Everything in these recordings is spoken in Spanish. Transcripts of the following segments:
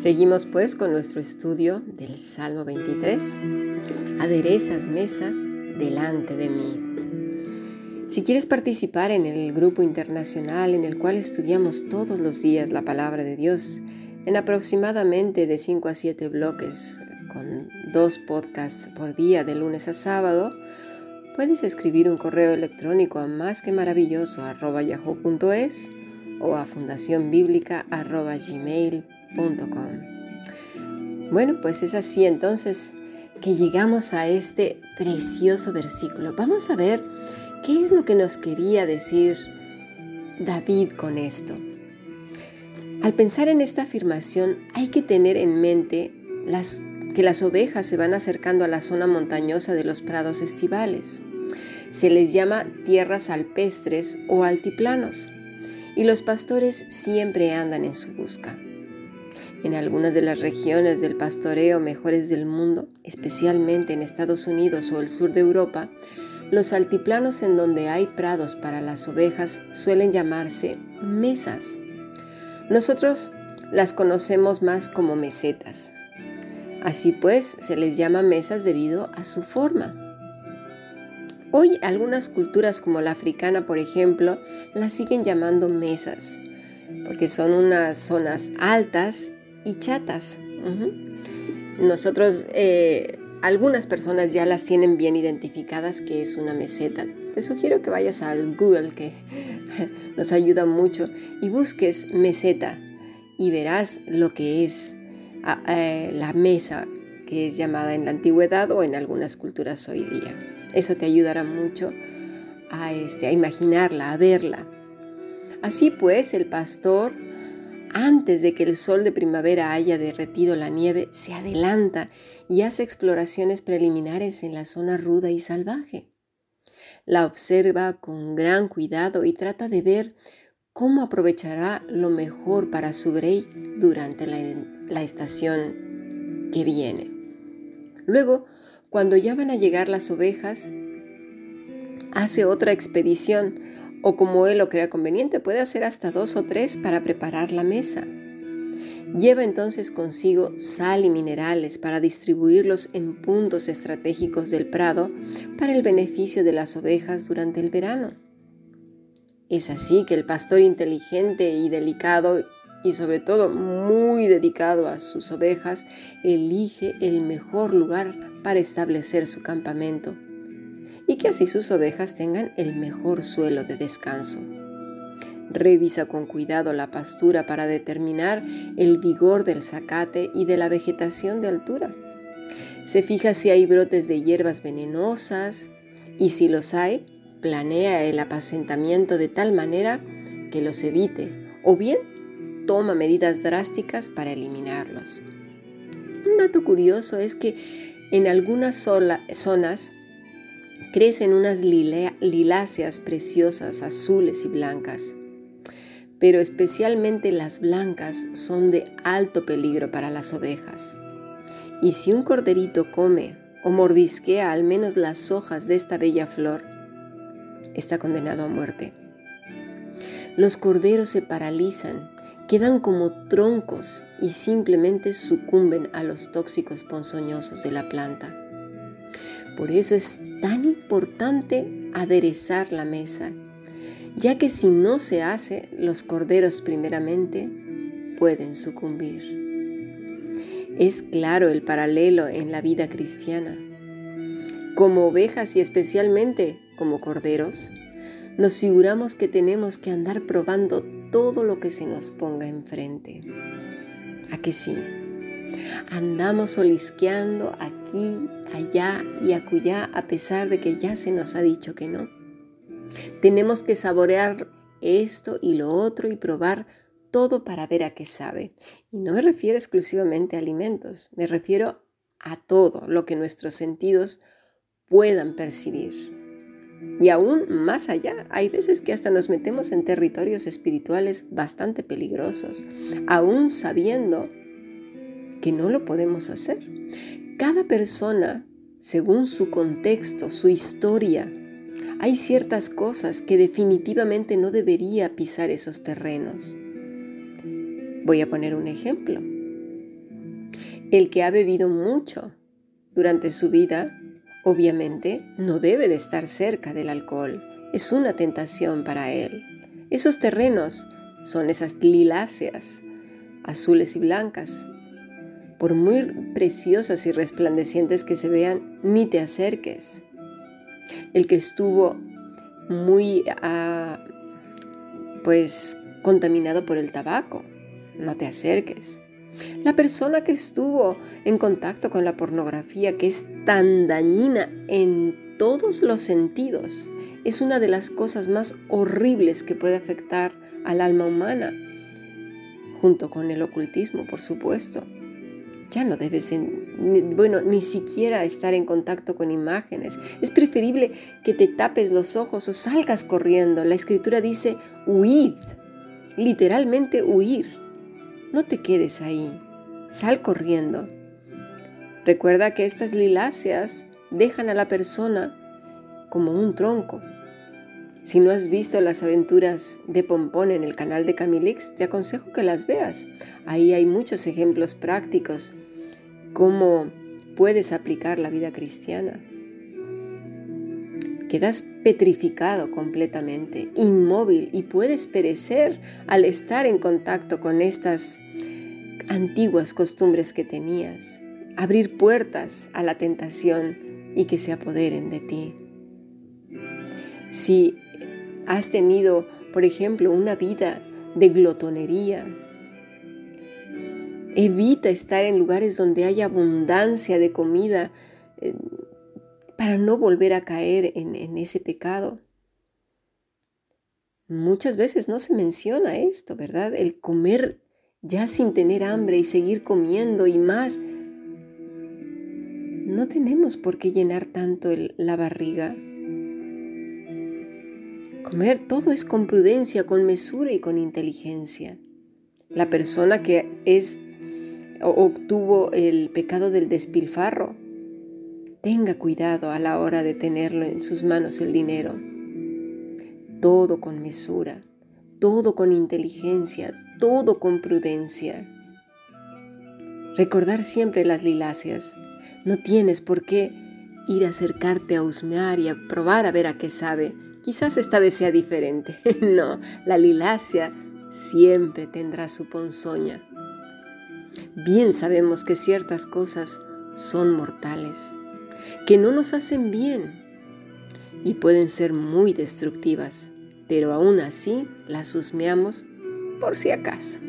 Seguimos pues con nuestro estudio del Salmo 23. Aderezas mesa delante de mí. Si quieres participar en el grupo internacional en el cual estudiamos todos los días la palabra de Dios, en aproximadamente de 5 a 7 bloques, con dos podcasts por día de lunes a sábado, puedes escribir un correo electrónico a más que maravilloso o a fundacionbiblica.gmail.com bueno, pues es así entonces que llegamos a este precioso versículo. Vamos a ver qué es lo que nos quería decir David con esto. Al pensar en esta afirmación hay que tener en mente que las ovejas se van acercando a la zona montañosa de los prados estivales. Se les llama tierras alpestres o altiplanos y los pastores siempre andan en su busca. En algunas de las regiones del pastoreo mejores del mundo, especialmente en Estados Unidos o el sur de Europa, los altiplanos en donde hay prados para las ovejas suelen llamarse mesas. Nosotros las conocemos más como mesetas. Así pues, se les llama mesas debido a su forma. Hoy algunas culturas como la africana, por ejemplo, las siguen llamando mesas, porque son unas zonas altas y chatas. Nosotros, eh, algunas personas ya las tienen bien identificadas que es una meseta. Te sugiero que vayas al Google, que nos ayuda mucho, y busques meseta y verás lo que es ah, eh, la mesa que es llamada en la antigüedad o en algunas culturas hoy día. Eso te ayudará mucho a, este, a imaginarla, a verla. Así pues, el pastor antes de que el sol de primavera haya derretido la nieve, se adelanta y hace exploraciones preliminares en la zona ruda y salvaje. La observa con gran cuidado y trata de ver cómo aprovechará lo mejor para su grey durante la, la estación que viene. Luego, cuando ya van a llegar las ovejas, hace otra expedición o como él lo crea conveniente, puede hacer hasta dos o tres para preparar la mesa. Lleva entonces consigo sal y minerales para distribuirlos en puntos estratégicos del prado para el beneficio de las ovejas durante el verano. Es así que el pastor inteligente y delicado y sobre todo muy dedicado a sus ovejas elige el mejor lugar para establecer su campamento y que así sus ovejas tengan el mejor suelo de descanso. Revisa con cuidado la pastura para determinar el vigor del zacate y de la vegetación de altura. Se fija si hay brotes de hierbas venenosas y si los hay, planea el apacentamiento de tal manera que los evite o bien toma medidas drásticas para eliminarlos. Un dato curioso es que en algunas zonas crecen unas liláceas preciosas, azules y blancas. Pero especialmente las blancas son de alto peligro para las ovejas. Y si un corderito come o mordisquea al menos las hojas de esta bella flor, está condenado a muerte. Los corderos se paralizan, quedan como troncos y simplemente sucumben a los tóxicos ponzoñosos de la planta. Por eso es tan importante aderezar la mesa, ya que si no se hace, los corderos primeramente pueden sucumbir. Es claro el paralelo en la vida cristiana. Como ovejas y especialmente como corderos, nos figuramos que tenemos que andar probando todo lo que se nos ponga enfrente. ¿A que sí? Andamos olisqueando aquí, allá y acullá a pesar de que ya se nos ha dicho que no. Tenemos que saborear esto y lo otro y probar todo para ver a qué sabe. Y no me refiero exclusivamente a alimentos, me refiero a todo lo que nuestros sentidos puedan percibir. Y aún más allá, hay veces que hasta nos metemos en territorios espirituales bastante peligrosos, aún sabiendo que no lo podemos hacer. Cada persona, según su contexto, su historia, hay ciertas cosas que definitivamente no debería pisar esos terrenos. Voy a poner un ejemplo. El que ha bebido mucho durante su vida, obviamente, no debe de estar cerca del alcohol. Es una tentación para él. Esos terrenos son esas liláceas, azules y blancas. Por muy preciosas y resplandecientes que se vean, ni te acerques el que estuvo muy ah, pues contaminado por el tabaco. No te acerques. La persona que estuvo en contacto con la pornografía, que es tan dañina en todos los sentidos, es una de las cosas más horribles que puede afectar al alma humana, junto con el ocultismo, por supuesto ya no debes, bueno, ni siquiera estar en contacto con imágenes. Es preferible que te tapes los ojos o salgas corriendo. La escritura dice, huid, literalmente huir. No te quedes ahí, sal corriendo. Recuerda que estas liláceas dejan a la persona como un tronco. Si no has visto las aventuras de Pompón en el canal de Camilix, te aconsejo que las veas. Ahí hay muchos ejemplos prácticos cómo puedes aplicar la vida cristiana. Quedas petrificado completamente, inmóvil y puedes perecer al estar en contacto con estas antiguas costumbres que tenías, abrir puertas a la tentación y que se apoderen de ti. Si has tenido, por ejemplo, una vida de glotonería, Evita estar en lugares donde haya abundancia de comida eh, para no volver a caer en, en ese pecado. Muchas veces no se menciona esto, ¿verdad? El comer ya sin tener hambre y seguir comiendo y más. No tenemos por qué llenar tanto la barriga. Comer todo es con prudencia, con mesura y con inteligencia. La persona que es obtuvo el pecado del despilfarro, tenga cuidado a la hora de tenerlo en sus manos el dinero. Todo con mesura, todo con inteligencia, todo con prudencia. Recordar siempre las liláceas. No tienes por qué ir a acercarte a husmear y a probar a ver a qué sabe. Quizás esta vez sea diferente. no, la lilácea siempre tendrá su ponzoña bien sabemos que ciertas cosas son mortales, que no nos hacen bien y pueden ser muy destructivas, pero aún así las husmeamos por si acaso.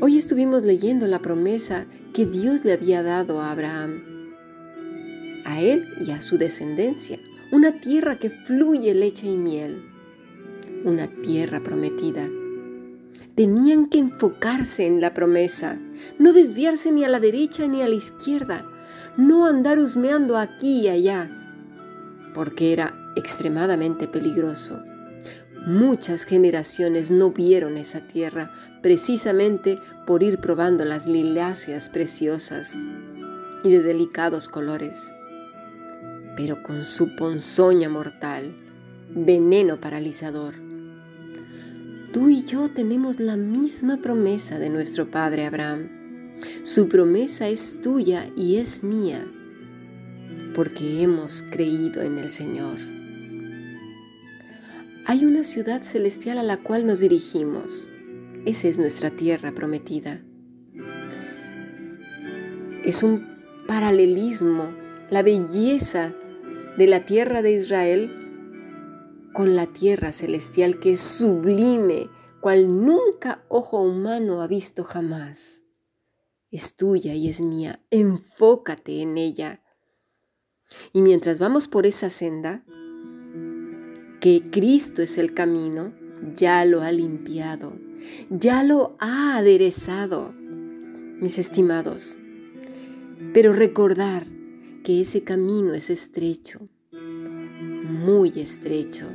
Hoy estuvimos leyendo la promesa que Dios le había dado a Abraham, a él y a su descendencia, una tierra que fluye leche y miel, una tierra prometida Tenían que enfocarse en la promesa, no desviarse ni a la derecha ni a la izquierda, no andar husmeando aquí y allá, porque era extremadamente peligroso. Muchas generaciones no vieron esa tierra precisamente por ir probando las liláceas preciosas y de delicados colores, pero con su ponzoña mortal, veneno paralizador Tú y yo tenemos la misma promesa de nuestro Padre Abraham. Su promesa es tuya y es mía, porque hemos creído en el Señor. Hay una ciudad celestial a la cual nos dirigimos. Esa es nuestra tierra prometida. Es un paralelismo, la belleza de la tierra de Israel con la tierra celestial que es sublime, cual nunca ojo humano ha visto jamás. Es tuya y es mía, enfócate en ella. Y mientras vamos por esa senda, que Cristo es el camino, ya lo ha limpiado, ya lo ha aderezado, mis estimados. Pero recordar que ese camino es estrecho, muy estrecho,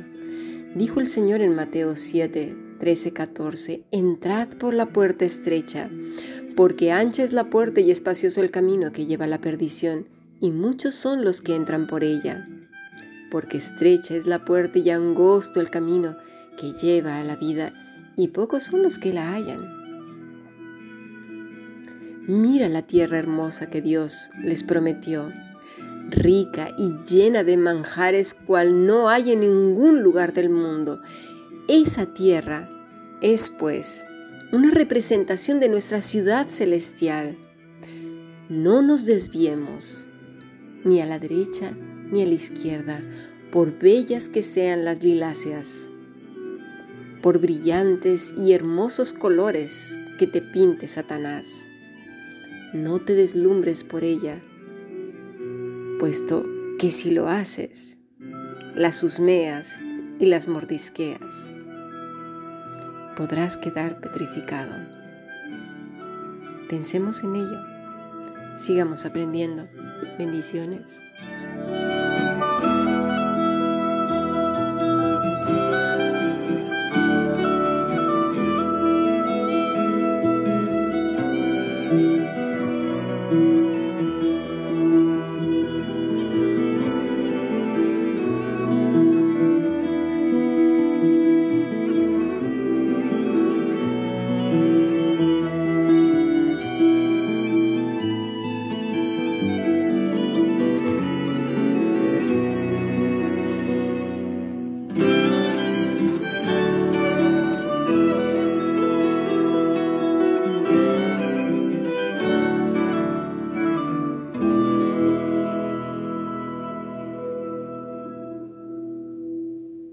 Dijo el Señor en Mateo 7, 13, 14, Entrad por la puerta estrecha, porque ancha es la puerta y espacioso el camino que lleva a la perdición, y muchos son los que entran por ella. porque estrecha es la puerta y angosto el camino que lleva a la vida, y pocos son los que la hallan. Mira la tierra hermosa que Dios les prometió, rica y llena de manjares cual no hay en ningún lugar del mundo. Esa tierra es, pues, una representación de nuestra ciudad celestial. No nos desviemos, ni a la derecha ni a la izquierda, por bellas que sean las liláceas, por brillantes y hermosos colores que te pinte Satanás no te deslumbres por ella, puesto que si lo haces, las husmeas y las mordisqueas, podrás quedar petrificado. Pensemos en ello, sigamos aprendiendo. Bendiciones.